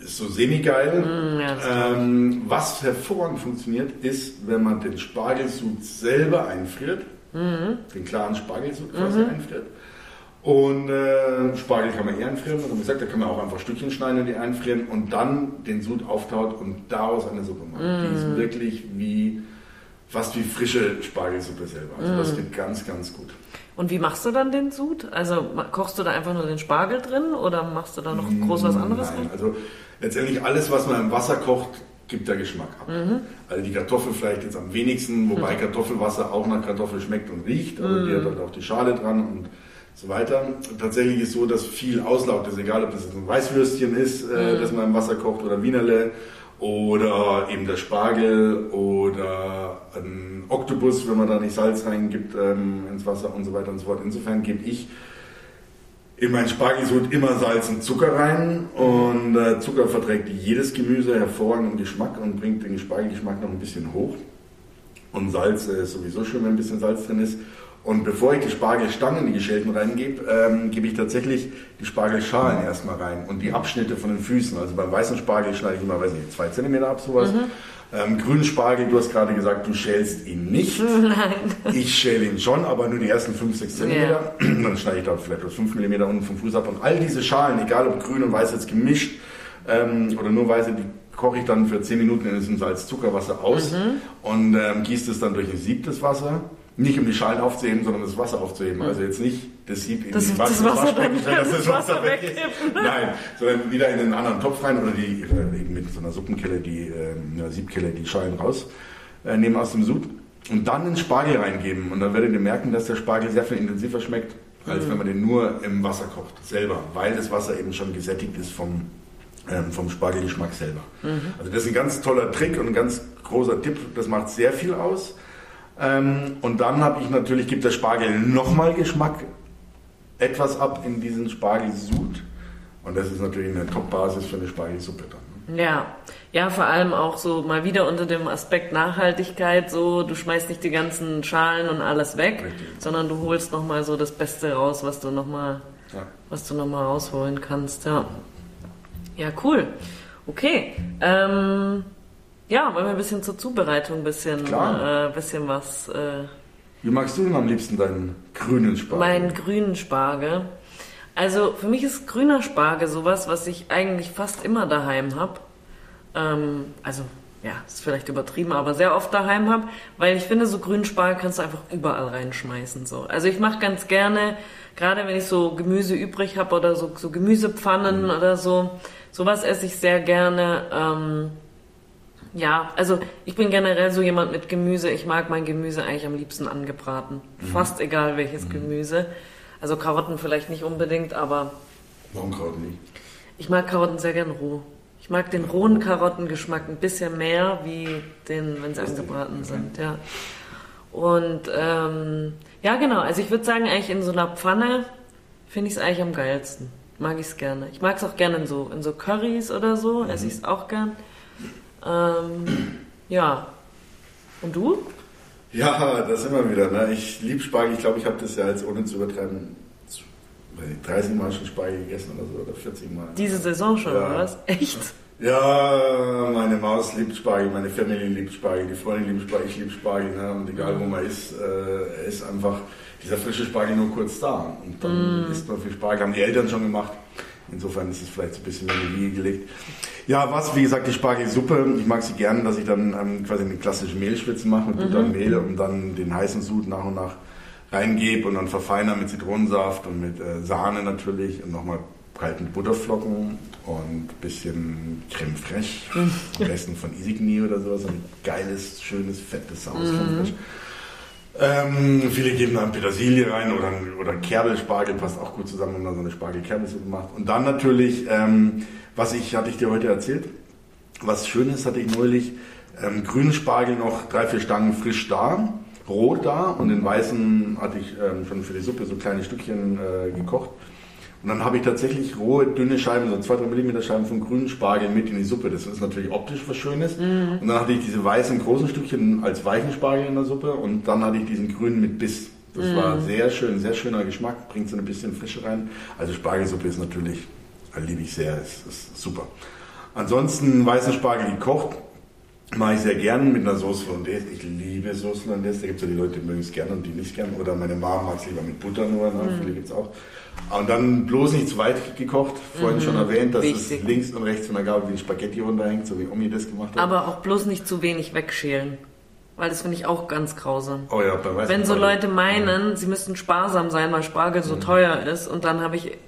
Speaker 2: ist so semi-geil.
Speaker 1: Mm, ja,
Speaker 2: ähm, was hervorragend funktioniert, ist, wenn man den Spargelsud selber einfriert,
Speaker 1: Mhm.
Speaker 2: den klaren Spargelsud quasi einfriert. Und äh, Spargel kann man eher einfrieren, wie gesagt, da kann man auch einfach Stückchen schneiden und die einfrieren und dann den Sud auftaut und daraus eine Suppe machen. Die ist wirklich wie fast wie frische Spargelsuppe selber. Also das geht ganz, ganz gut.
Speaker 1: Und wie machst du dann den Sud? Also kochst du da einfach nur den Spargel drin oder machst du da noch groß was anderes
Speaker 2: Nein,
Speaker 1: rein?
Speaker 2: also letztendlich alles, was man im Wasser kocht, gibt der Geschmack ab.
Speaker 1: Mhm.
Speaker 2: Also die Kartoffel vielleicht jetzt am wenigsten, wobei Kartoffelwasser auch nach Kartoffel schmeckt und riecht. Also
Speaker 1: Mhm.
Speaker 2: die hat halt auch die Schale dran und so weiter. Tatsächlich ist so, dass viel Auslaut ist, egal ob das jetzt ein Weißwürstchen ist,
Speaker 1: Mhm.
Speaker 2: äh, das man im Wasser kocht oder Wienerle oder eben der Spargel oder ein Oktopus, wenn man da nicht Salz reingibt ähm, ins Wasser und so weiter und so fort. Insofern gebe ich in meinen Spargelsud immer Salz und Zucker rein und äh, Zucker verträgt jedes Gemüse hervorragenden Geschmack und bringt den Spargelgeschmack noch ein bisschen hoch. Und Salz ist sowieso schön, wenn ein bisschen Salz drin ist. Und bevor ich die Spargelstangen, die geschälten reingebe, ähm, gebe ich tatsächlich die Spargelschalen erstmal rein und die Abschnitte von den Füßen. Also beim weißen Spargel schneide ich immer, weiß nicht, zwei Zentimeter ab, sowas. Mhm. Ähm, grünen Spargel, du hast gerade gesagt, du schälst ihn nicht.
Speaker 1: Nein.
Speaker 2: Ich schäle ihn schon, aber nur die ersten 5, 6 Zentimeter. Yeah. Dann schneide ich da vielleicht bloß 5 mm unten vom Fuß ab. Und all diese Schalen, egal ob grün und weiß jetzt gemischt ähm, oder nur weiße, die koche ich dann für 10 Minuten in diesem Salz-Zuckerwasser aus mhm. und ähm, gieße es dann durch ein Sieb das Wasser. Nicht um die Schalen aufzuheben, sondern das Wasser aufzuheben. Mhm. Also jetzt nicht das Sieb in
Speaker 1: das,
Speaker 2: die
Speaker 1: Wasser, das Wasser, dann,
Speaker 2: dass das Wasser weg ist. Nein, sondern wieder in einen anderen Topf rein oder die, äh, eben mit so einer Suppenkelle, die, äh, Siebkelle die Schalen raus äh, nehmen aus dem Sud und dann den Spargel reingeben. Und dann werdet ihr merken, dass der Spargel sehr viel intensiver schmeckt, als mhm. wenn man den nur im Wasser kocht, selber, weil das Wasser eben schon gesättigt ist vom, ähm, vom Spargelgeschmack selber. Mhm. Also das ist ein ganz toller Trick und ein ganz großer Tipp, das macht sehr viel aus. Ähm, und dann habe ich natürlich, gibt der Spargel nochmal Geschmack etwas ab in diesen Spargelsud. Und das ist natürlich eine Top-Basis für eine Spargelsuppe dann.
Speaker 1: Ne? Ja. ja, vor allem auch so mal wieder unter dem Aspekt Nachhaltigkeit, so du schmeißt nicht die ganzen Schalen und alles weg, Richtig. sondern du holst nochmal so das Beste raus, was du nochmal ja. was du nochmal rausholen kannst. Ja, ja cool. Okay. Ähm, ja, wollen wir ein bisschen zur Zubereitung ein bisschen, äh, bisschen was. Äh,
Speaker 2: Wie magst du denn am liebsten deinen grünen Spargel?
Speaker 1: Meinen grünen Spargel. Also für mich ist grüner Spargel sowas, was ich eigentlich fast immer daheim habe. Ähm, also ja, ist vielleicht übertrieben, aber sehr oft daheim habe, weil ich finde, so grünen Spargel kannst du einfach überall reinschmeißen. So. Also ich mache ganz gerne, gerade wenn ich so Gemüse übrig habe oder so, so Gemüsepfannen mhm. oder so, sowas esse ich sehr gerne. Ähm, ja, also ich bin generell so jemand mit Gemüse. Ich mag mein Gemüse eigentlich am liebsten angebraten. Mhm. Fast egal welches mhm. Gemüse. Also Karotten vielleicht nicht unbedingt, aber.
Speaker 2: Warum Karotten nicht?
Speaker 1: Ich mag Karotten sehr gern roh. Ich mag den rohen Karottengeschmack ein bisschen mehr, wie den, wenn sie angebraten sind, ja. Und ähm, ja, genau. Also ich würde sagen, eigentlich in so einer Pfanne finde ich es eigentlich am geilsten. Mag ich es gerne. Ich mag es auch gerne in so, in so Currys oder so. Mhm. Esse ich es auch gern. Ähm, ja. Und du?
Speaker 2: Ja, das immer wieder. Ne? Ich liebe Spargel. Ich glaube, ich habe das ja jetzt ohne zu übertreiben 30 Mal schon Spargel gegessen oder so, oder 40 Mal.
Speaker 1: Diese Saison schon, ja. oder was? Echt?
Speaker 2: Ja, meine Maus liebt Spargel, meine Familie liebt Spargel, die Freunde lieben Spargel, ich liebe Spargel. Ne? Und egal wo man ist, äh, ist einfach dieser frische Spargel nur kurz da. Und dann mm. isst man viel Spargel. Haben die Eltern schon gemacht. Insofern ist es vielleicht so ein bisschen in die Wiege gelegt. Ja, was, wie gesagt, die Spargelsuppe. Ich mag sie gerne, dass ich dann ähm, quasi eine klassische Mehlschwitze mache mit mhm. und Mehl und dann den heißen Sud nach und nach reingebe und dann verfeinere mit Zitronensaft und mit äh, Sahne natürlich und nochmal kalten Butterflocken und ein bisschen Creme fraiche, mhm. am besten von Isigny oder sowas, ein geiles, schönes, fettes Saus mhm. Ähm, viele geben dann Petersilie rein oder, oder Kerbelspargel, passt auch gut zusammen, wenn man so eine Spargel-Kerbelsuppe macht. Und dann natürlich, ähm, was ich, hatte ich dir heute erzählt, was Schönes hatte ich neulich, ähm, grünen Spargel noch drei, vier Stangen frisch da, rot da und den weißen hatte ich ähm, schon für die Suppe so kleine Stückchen äh, gekocht. Und dann habe ich tatsächlich rohe, dünne Scheiben, so 2-3 mm Scheiben von grünen Spargel mit in die Suppe. Das ist natürlich optisch was Schönes. Mhm. Und dann hatte ich diese weißen großen Stückchen als weichen Spargel in der Suppe und dann hatte ich diesen grünen mit Biss. Das mhm. war sehr schön, sehr schöner Geschmack, bringt so ein bisschen Frische rein. Also Spargelsuppe ist natürlich, liebe ich sehr, ist, ist super. Ansonsten weißen Spargel gekocht, mache ich sehr gern mit einer Sauce Hollandaise. Ich liebe Sauce Hollandaise. Da gibt es ja die Leute, die mögen es gerne und die nicht gern. Oder meine Mama mag es lieber mit Butter nur. Ne? Mhm. Viele gibt es auch. Und dann bloß nicht zu weit gekocht. Vorhin mhm. schon erwähnt, dass Wichtig. es links und rechts von der Gabel wie ein Spaghetti runterhängt, so wie Omi das gemacht hat.
Speaker 1: Aber auch bloß nicht zu wenig wegschälen. Weil das finde ich auch ganz grausam.
Speaker 2: Oh ja, bei
Speaker 1: Wenn so Leute meinen, ja. sie müssten sparsam sein, weil Spargel so mhm. teuer ist und dann habe ich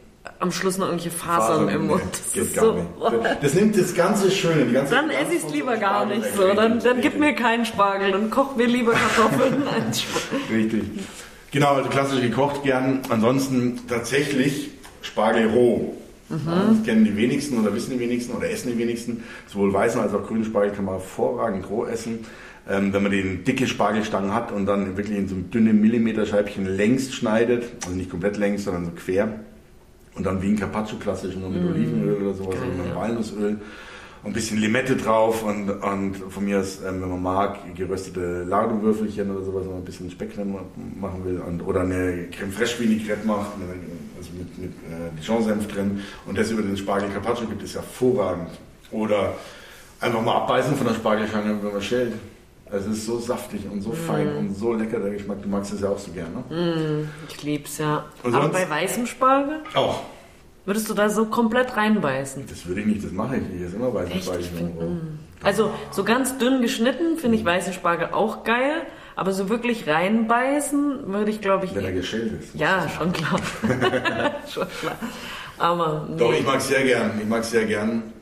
Speaker 1: am Schluss noch irgendwelche Fasern, Fasern im Mund. Das
Speaker 2: geht gar so, nicht. Das nimmt das ganze Schöne. Die ganze
Speaker 1: dann esse ich es lieber gar nicht so. Dann, dann gib mir keinen Spargel und koch mir lieber Kartoffeln als
Speaker 2: Spargel. Richtig. Genau, also klassisch gekocht gern. Ansonsten tatsächlich Spargel roh. Mhm. das kennen die wenigsten oder wissen die wenigsten oder essen die wenigsten. Sowohl weißen als auch grünen Spargel kann man hervorragend roh essen. Ähm, wenn man den dicke Spargelstangen hat und dann wirklich in so dünne Millimeterscheibchen längs schneidet, also nicht komplett längs, sondern so quer, und dann wie ein Carpaccio klassisch, nur mit mm. Olivenöl oder sowas Geil, oder mit Walnussöl. ein bisschen Limette drauf und, und von mir aus, ähm, wenn man mag, geröstete Lardowürfelchen oder sowas, wenn man ein bisschen Speck machen will und, oder eine Creme Fraiche Vinaigrette macht, also mit, mit äh, Dijon-Senf drin und das über den Spargel Carpaccio gibt es hervorragend. Oder einfach mal abbeißen von der Spargelschange, wenn man schält. Es ist so saftig und so fein mm. und so lecker der Geschmack. Du magst es ja auch so gerne.
Speaker 1: Ne? Mm, ich lieb's ja. Und Aber bei weißem Spargel?
Speaker 2: Auch.
Speaker 1: Würdest du da so komplett reinbeißen?
Speaker 2: Das würde ich nicht, das mache ich nicht. Das ist immer weißen Spargel. Find,
Speaker 1: mm. Also so ganz dünn geschnitten finde ich weißen Spargel auch geil. Aber so wirklich reinbeißen würde ich, glaube ich.
Speaker 2: Wenn er geschält ist.
Speaker 1: Ja, schon klar. schon klar. Aber.
Speaker 2: Nee. Doch, ich mag es sehr gern. Ich mag es sehr gern.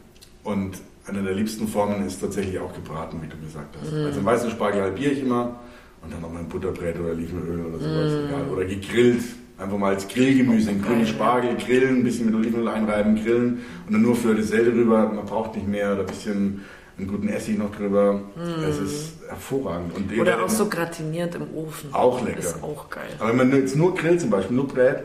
Speaker 2: Und eine der liebsten Formen ist tatsächlich auch gebraten, wie du gesagt hast. Mm. Also einen weißen Spargel halbiere ich immer und dann noch mal ein Butterbrät oder Olivenöl oder sowas. Mm. Egal. Oder gegrillt. Einfach mal als Grillgemüse, einen grünen Spargel grillen, ein bisschen mit Olivenöl einreiben, grillen und dann nur für das Selde drüber. Man braucht nicht mehr oder ein bisschen einen guten Essig noch drüber. Mm. Es ist hervorragend.
Speaker 1: Und Oder auch so gratiniert im Ofen.
Speaker 2: Auch lecker.
Speaker 1: Ist auch geil.
Speaker 2: Aber wenn man jetzt nur grillt, zum Beispiel nur brät,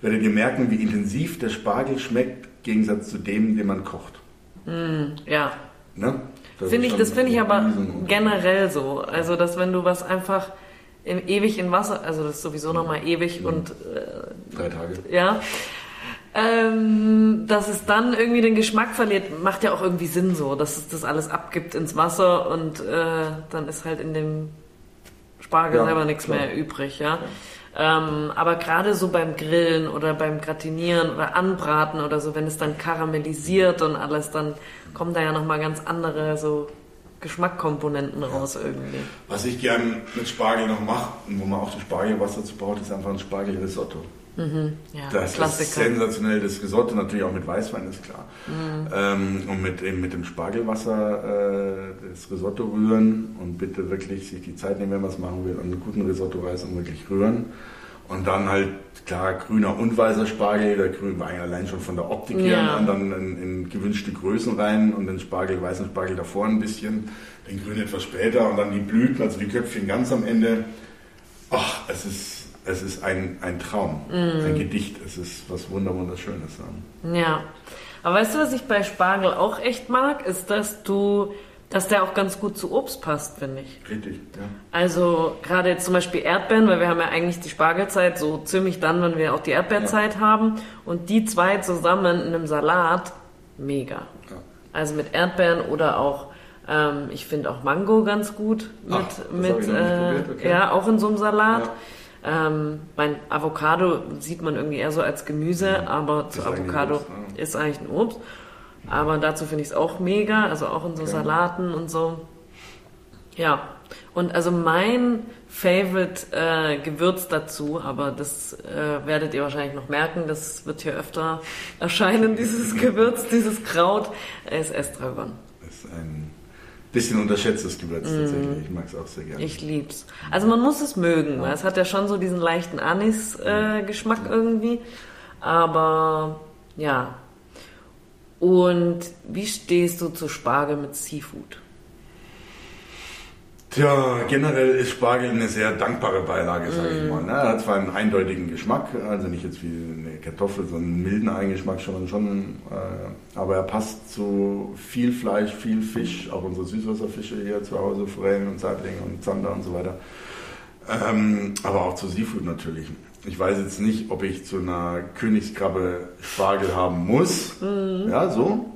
Speaker 2: werdet ihr merken, wie intensiv der Spargel schmeckt, im Gegensatz zu dem, den man kocht.
Speaker 1: Mm, ja. Ne? Das finde ich, das finde ich aber generell so. Also, dass wenn du was einfach in, ewig in Wasser, also das ist sowieso nochmal ewig
Speaker 2: mhm.
Speaker 1: und
Speaker 2: äh, drei Tage.
Speaker 1: Ja. Ähm, dass es dann irgendwie den Geschmack verliert, macht ja auch irgendwie Sinn so, dass es das alles abgibt ins Wasser und äh, dann ist halt in dem Spargel ja, selber nichts klar. mehr übrig, ja. ja. Ähm, aber gerade so beim Grillen oder beim Gratinieren oder Anbraten oder so, wenn es dann karamellisiert und alles, dann kommen da ja nochmal ganz andere so Geschmackkomponenten raus irgendwie.
Speaker 2: Was ich gern mit Spargel noch mache und wo man auch das Spargelwasser dazu braucht, ist einfach ein Spargelrisotto.
Speaker 1: Mhm, ja,
Speaker 2: das Klassiker. ist sensationell. Das Risotto natürlich auch mit Weißwein ist klar. Mhm. Ähm, und mit, eben mit dem Spargelwasser äh, das Risotto rühren und bitte wirklich sich die Zeit nehmen, wenn man es machen will, und einen guten Risotto-Reis und wirklich rühren. Und dann halt, klar, grüner und weißer Spargel. Der grüne war allein schon von der Optik her. Ja. Und dann in, in, gewünschte Größen rein und den Spargel, weißen Spargel davor ein bisschen. Den grünen etwas später und dann die Blüten, also die Köpfchen ganz am Ende. Ach, es ist es ist ein, ein Traum, mm. ein Gedicht. Es ist was Wunderschönes.
Speaker 1: Ja. Aber weißt du, was ich bei Spargel auch echt mag, ist, dass du, dass der auch ganz gut zu Obst passt, finde ich.
Speaker 2: Richtig, ja.
Speaker 1: Also gerade jetzt zum Beispiel Erdbeeren, weil wir haben ja eigentlich die Spargelzeit so ziemlich dann, wenn wir auch die Erdbeerzeit ja. haben. Und die zwei zusammen in einem Salat, mega. Ja. Also mit Erdbeeren oder auch ähm, ich finde auch Mango ganz gut mit, Ach, mit äh, okay. ja, auch in so einem Salat. Ja. Ähm, mein Avocado sieht man irgendwie eher so als Gemüse, ja, aber zu Avocado Obst, ja. ist eigentlich ein Obst. Aber dazu finde ich es auch mega, also auch in so okay. Salaten und so. Ja, und also mein Favorite äh, Gewürz dazu, aber das äh, werdet ihr wahrscheinlich noch merken, das wird hier öfter erscheinen, dieses Gewürz, dieses Kraut, ist Estragon.
Speaker 2: Das ist ein bisschen unterschätztes Gewürz mm. tatsächlich. Ich mag es auch sehr gerne.
Speaker 1: Ich lieb's. Also man muss es mögen, weil es hat ja schon so diesen leichten Anis-Geschmack äh, irgendwie. Aber ja. Und wie stehst du zu Spargel mit Seafood?
Speaker 2: Tja, generell ist Spargel eine sehr dankbare Beilage, sage ich mm. mal. Ne? Er hat zwar einen eindeutigen Geschmack, also nicht jetzt wie eine Kartoffel, sondern einen milden Eigengeschmack schon, schon äh, aber er passt zu viel Fleisch, viel Fisch, auch unsere Süßwasserfische hier zu Hause, Forellen und Saiblinge und Zander und so weiter. Ähm, aber auch zu Seafood natürlich. Ich weiß jetzt nicht, ob ich zu einer Königskrabbe Spargel haben muss. Mm. Ja, so.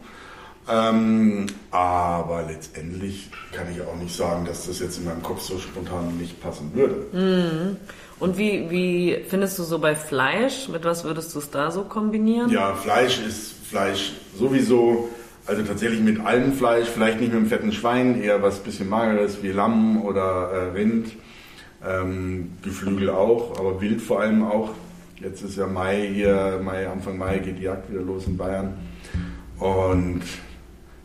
Speaker 2: Ähm, aber letztendlich kann ich auch nicht sagen, dass das jetzt in meinem Kopf so spontan nicht passen würde.
Speaker 1: Mhm. Und wie, wie findest du so bei Fleisch? Mit was würdest du es da so kombinieren?
Speaker 2: Ja, Fleisch ist Fleisch sowieso, also tatsächlich mit allem Fleisch, vielleicht nicht mit dem fetten Schwein, eher was bisschen mageres wie Lamm oder äh, Rind. Ähm, Geflügel auch, aber Wild vor allem auch. Jetzt ist ja Mai hier, Mai, Anfang Mai geht die Jagd wieder los in Bayern. Und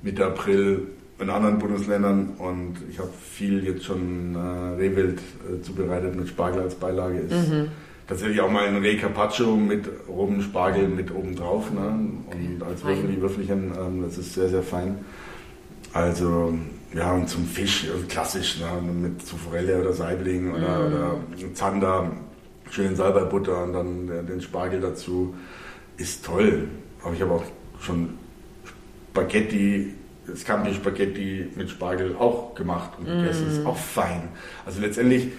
Speaker 2: Mitte April in anderen Bundesländern und ich habe viel jetzt schon äh, Rehwild äh, zubereitet mit Spargel als Beilage. Ist mhm. tatsächlich auch mal ein Reh Carpaccio mit oben Spargel mit oben drauf ne? und als Würfel die Würfelchen, ähm, das ist sehr, sehr fein. Also ja, und zum Fisch, also klassisch, ne? mit zu Forelle oder Saibling oder, mhm. oder Zander, schön Salbeibutter und dann den Spargel dazu, ist toll. Aber ich habe auch schon Spaghetti Scampi-Spaghetti mit Spargel auch gemacht und gegessen. Mm. Ist auch fein. Also letztendlich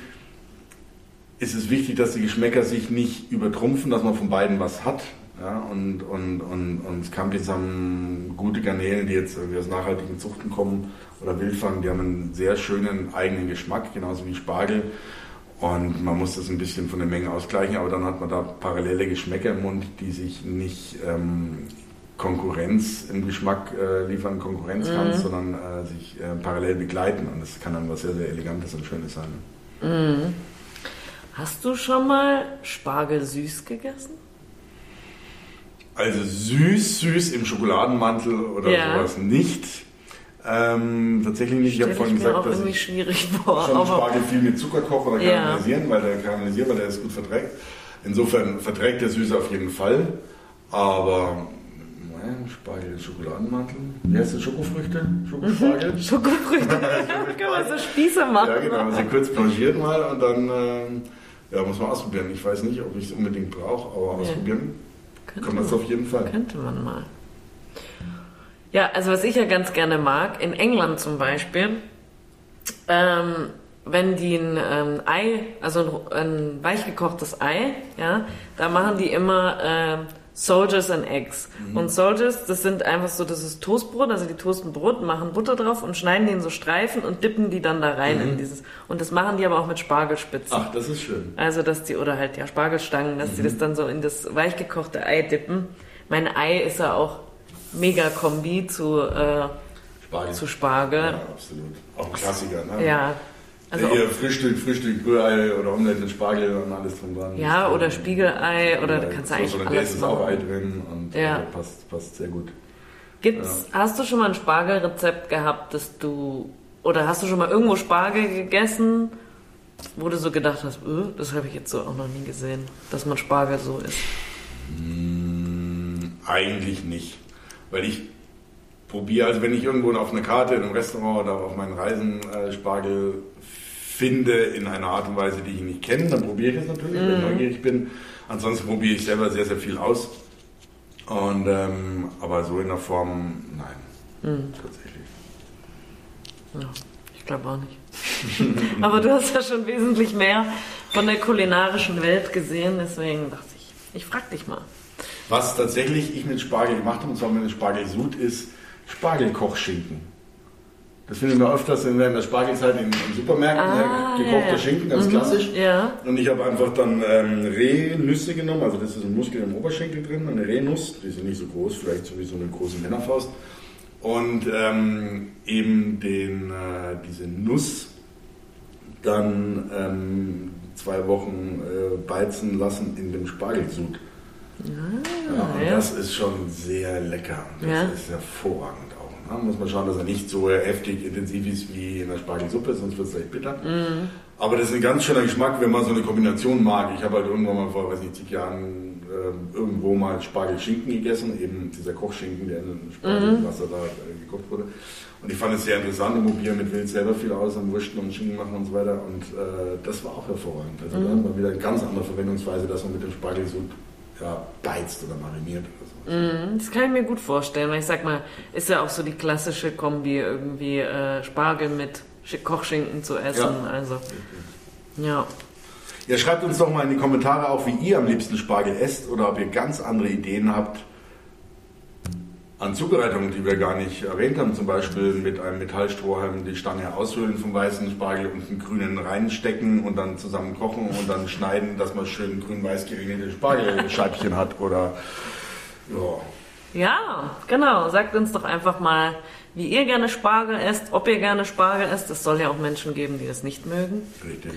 Speaker 2: ist es wichtig, dass die Geschmäcker sich nicht übertrumpfen, dass man von beiden was hat. Ja, und, und, und, und Scampis haben gute Garnelen, die jetzt aus nachhaltigen Zuchten kommen oder Wildfang, die haben einen sehr schönen eigenen Geschmack, genauso wie Spargel. Und man muss das ein bisschen von der Menge ausgleichen, aber dann hat man da parallele Geschmäcker im Mund, die sich nicht ähm, Konkurrenz im Geschmack äh, liefern, Konkurrenzkampf, mhm. sondern äh, sich äh, parallel begleiten. Und das kann dann was sehr, sehr Elegantes und Schönes sein.
Speaker 1: Mhm. Hast du schon mal Spargel süß gegessen?
Speaker 2: Also süß, süß im Schokoladenmantel oder ja. sowas nicht. Ähm, tatsächlich nicht.
Speaker 1: Ich habe vorhin gesagt, dass ich schwierig vor,
Speaker 2: schon Spargel viel mit Zucker koche oder karamellisieren, ja. weil der karamellisiert, weil der es gut verträgt. Insofern verträgt der Süße auf jeden Fall. Aber naja, Spargel, Schokoladenmantel. Wie heißt das? Schokofrüchte?
Speaker 1: Schokospargel? Schokofrüchte. Können wir so Spieße machen.
Speaker 2: Ja, genau. Also kurz blanchiert mal und dann ähm, ja, muss man ausprobieren. Ich weiß nicht, ob ich es unbedingt brauche, aber ja. ausprobieren könnte kann man es auf jeden Fall.
Speaker 1: Könnte man mal. Ja, also was ich ja ganz gerne mag, in England zum Beispiel, ähm, wenn die ein ähm, Ei, also ein, ein weichgekochtes Ei, ja, da machen die immer äh, Soldiers and Eggs. Mhm. Und Soldiers, das sind einfach so, das ist Toastbrot, also die toasten Brot, machen Butter drauf und schneiden den so Streifen und dippen die dann da rein mhm. in dieses. Und das machen die aber auch mit Spargelspitzen.
Speaker 2: Ach, das ist schön.
Speaker 1: Also, dass die, oder halt ja Spargelstangen, dass mhm. die das dann so in das weichgekochte Ei dippen. Mein Ei ist ja auch mega Kombi zu, äh, Spargel. zu Spargel.
Speaker 2: Ja, absolut. Auch ein Klassiker, ne?
Speaker 1: Ja.
Speaker 2: Also ja, Frühstück, Frühstück, Rührei oder Omelette mit Spargel und alles drin dran.
Speaker 1: Ja, oder Spiegelei oder ja, da kannst du eigentlich so, alles
Speaker 2: ist auch Ei drin und ja. äh, passt, passt sehr gut.
Speaker 1: Gibt's, ja. hast du schon mal ein Spargelrezept gehabt, dass du, oder hast du schon mal irgendwo Spargel gegessen, wo du so gedacht hast, öh, das habe ich jetzt so auch noch nie gesehen, dass man Spargel so isst?
Speaker 2: Hm, eigentlich nicht. Weil ich probiere, also wenn ich irgendwo auf einer Karte in einem Restaurant oder auf meinen Reisen äh, Spargel finde in einer Art und Weise, die ich nicht kenne, dann probiere ich es natürlich, wenn ich mhm. neugierig bin. Ansonsten probiere ich selber sehr, sehr viel aus. Und, ähm, aber so in der Form, nein, mm. tatsächlich.
Speaker 1: Ja, ich glaube auch nicht. aber du hast ja schon wesentlich mehr von der kulinarischen Welt gesehen, deswegen dachte ich, ich frag dich mal.
Speaker 2: Was tatsächlich ich mit Spargel gemacht habe, und zwar mit Spargelsud, ist Spargelkochschinken. Das findet man öfters in der Spargelzeit in, in Supermärkten, ah, gekochter ja, Schinken, ganz mhm, klassisch.
Speaker 1: Ja.
Speaker 2: Und ich habe einfach dann ähm, Rehnüsse genommen, also das ist ein Muskel im Oberschenkel drin, eine Rehnuss, die ist nicht so groß, vielleicht so wie so eine große Männerfaust. Und ähm, eben den, äh, diese Nuss dann ähm, zwei Wochen äh, beizen lassen in dem Spargelsud. Ah, ja, und ja. das ist schon sehr lecker. Das ja. ist hervorragend. Ja, muss man schauen, dass er nicht so heftig intensiv ist wie in der Spargelsuppe, sonst wird es echt bitter. Mhm. Aber das ist ein ganz schöner Geschmack, wenn man so eine Kombination mag. Ich habe halt irgendwann mal vor, weiß nicht, zig Jahren äh, irgendwo mal Spargelschinken gegessen, eben dieser Kochschinken, der in Spargelwasser mhm. da äh, gekocht wurde. Und ich fand es sehr interessant, im Mobil mit Wild selber viel aus, am Wursten und Schinken machen und so weiter. Und äh, das war auch hervorragend. Also mhm. da hat man wieder eine ganz andere Verwendungsweise, dass man mit dem Spargel so ja, beizt oder mariniert.
Speaker 1: Mhm, das kann ich mir gut vorstellen, weil ich sag mal, ist ja auch so die klassische Kombi, irgendwie äh, Spargel mit Kochschinken zu essen. Ja. Also, ja.
Speaker 2: Ja, schreibt uns doch mal in die Kommentare auch, wie ihr am liebsten Spargel esst oder ob ihr ganz andere Ideen habt an Zubereitungen, die wir gar nicht erwähnt haben. Zum Beispiel mit einem Metallstrohhalm die Stange aushöhlen vom weißen Spargel und einen grünen reinstecken und dann zusammen kochen und dann schneiden, dass man schön grün-weiß geringelte Spargelscheibchen hat oder
Speaker 1: ja. Ja, genau. Sagt uns doch einfach mal, wie ihr gerne Spargel esst, ob ihr gerne Spargel esst. Es soll ja auch Menschen geben, die das nicht mögen.
Speaker 2: Richtig.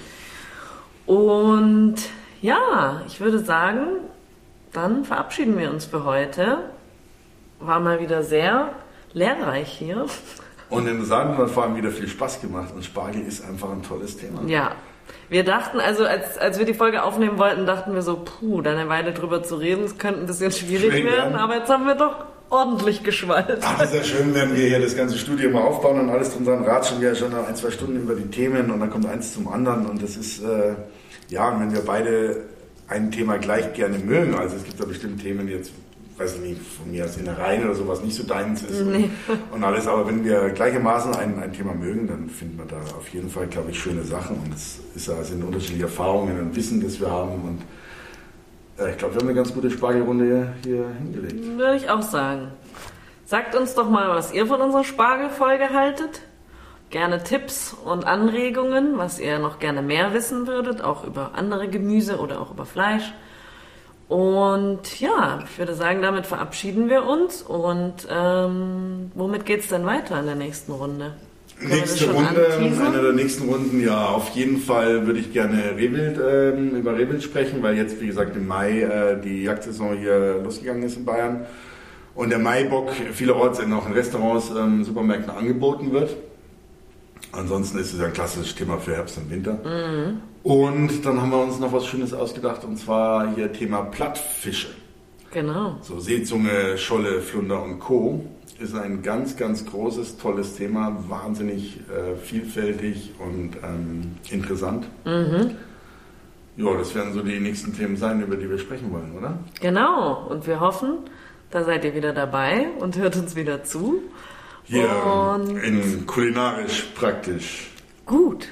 Speaker 1: Und ja, ich würde sagen, dann verabschieden wir uns für heute. War mal wieder sehr lehrreich hier.
Speaker 2: Und interessant hat vor allem wieder viel Spaß gemacht. Und Spargel ist einfach ein tolles Thema.
Speaker 1: Ja, wir dachten, also als, als wir die Folge aufnehmen wollten, dachten wir so, puh, da eine Weile drüber zu reden, es könnte ein bisschen schwierig Schwing werden, aber jetzt haben wir doch ordentlich geschwallt.
Speaker 2: Ach, ist ja schön, wenn wir hier das ganze Studio mal aufbauen und alles drin sein. Ratschen wir ja schon ein, zwei Stunden über die Themen und dann kommt eins zum anderen und das ist, äh, ja, wenn wir beide ein Thema gleich gerne mögen, also es gibt da bestimmt Themen jetzt, weiß nicht, von mir aus Innereien oder sowas nicht so deins ist nee. und, und, alles. Aber wenn wir gleichermaßen ein, ein Thema mögen, dann finden wir da auf jeden Fall, glaube ich, schöne Sachen. Und es ist, es sind unterschiedliche Erfahrungen und Wissen, das wir haben. Und äh, ich glaube, wir haben eine ganz gute Spargelrunde hier, hier hingelegt.
Speaker 1: Würde ich auch sagen. Sagt uns doch mal, was ihr von unserer Spargelfolge haltet. Gerne Tipps und Anregungen, was ihr noch gerne mehr wissen würdet, auch über andere Gemüse oder auch über Fleisch. Und ja, ich würde sagen, damit verabschieden wir uns. Und ähm, womit geht es denn weiter in der nächsten Runde?
Speaker 2: Nächste Runde, eine der nächsten Runden, ja, auf jeden Fall würde ich gerne Rehwild, ähm, über Rehwild sprechen, weil jetzt, wie gesagt, im Mai äh, die Jagdsaison hier losgegangen ist in Bayern und der Maibock vielerorts in auch in Restaurants, ähm, Supermärkten angeboten wird. Ansonsten ist es ja ein klassisches Thema für Herbst und Winter. Mhm. Und dann haben wir uns noch was Schönes ausgedacht und zwar hier Thema Plattfische.
Speaker 1: Genau.
Speaker 2: So Seezunge, Scholle, Flunder und Co. ist ein ganz, ganz großes, tolles Thema, wahnsinnig äh, vielfältig und ähm, interessant. Mhm. Ja, das werden so die nächsten Themen sein, über die wir sprechen wollen, oder?
Speaker 1: Genau. Und wir hoffen, da seid ihr wieder dabei und hört uns wieder zu.
Speaker 2: Ja, und in kulinarisch praktisch.
Speaker 1: Gut.